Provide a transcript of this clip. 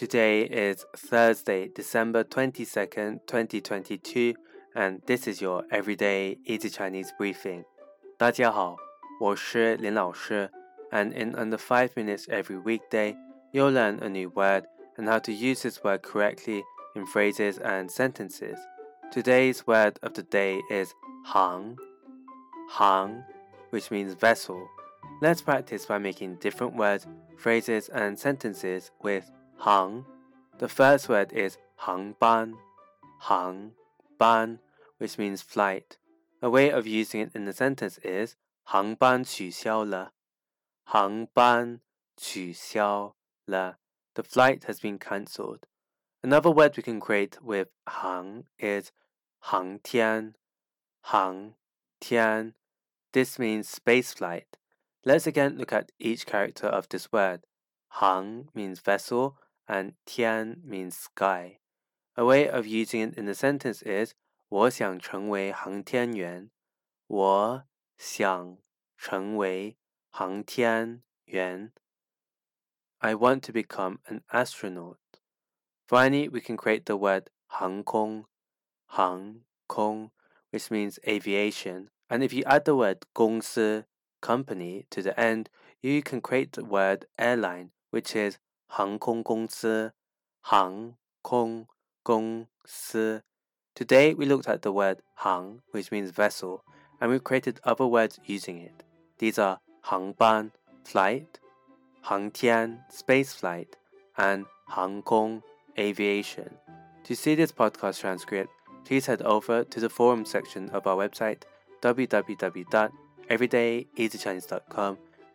Today is Thursday, December 22nd, 2022, and this is your everyday easy Chinese briefing. 大家好，我是林老师, and in under 5 minutes every weekday, you'll learn a new word and how to use this word correctly in phrases and sentences. Today's word of the day is hang, hang, which means vessel. Let's practice by making different words, phrases, and sentences with hang. The first word is ban, hang ban, which means flight. A way of using it in the sentence is 航班取消了。航班取消了。The flight has been cancelled. Another word we can create with 航 is 航天。航天. This means space flight. Let's again look at each character of this word. Hang means vessel and tian means sky. A way of using it in the sentence is 我想成为航天员。我想成为航天员。I want to become an astronaut. Finally, we can create the word 航空,航空, which means aviation. And if you add the word 公司 company to the end, you can create the word airline, which is 航空公司,航空公司. Today we looked at the word 航, which means vessel, and we've created other words using it. These are 航班 flight, 航天 space flight, and 航空 aviation. To see this podcast transcript, please head over to the forum section of our website www.everydayeasychinese.com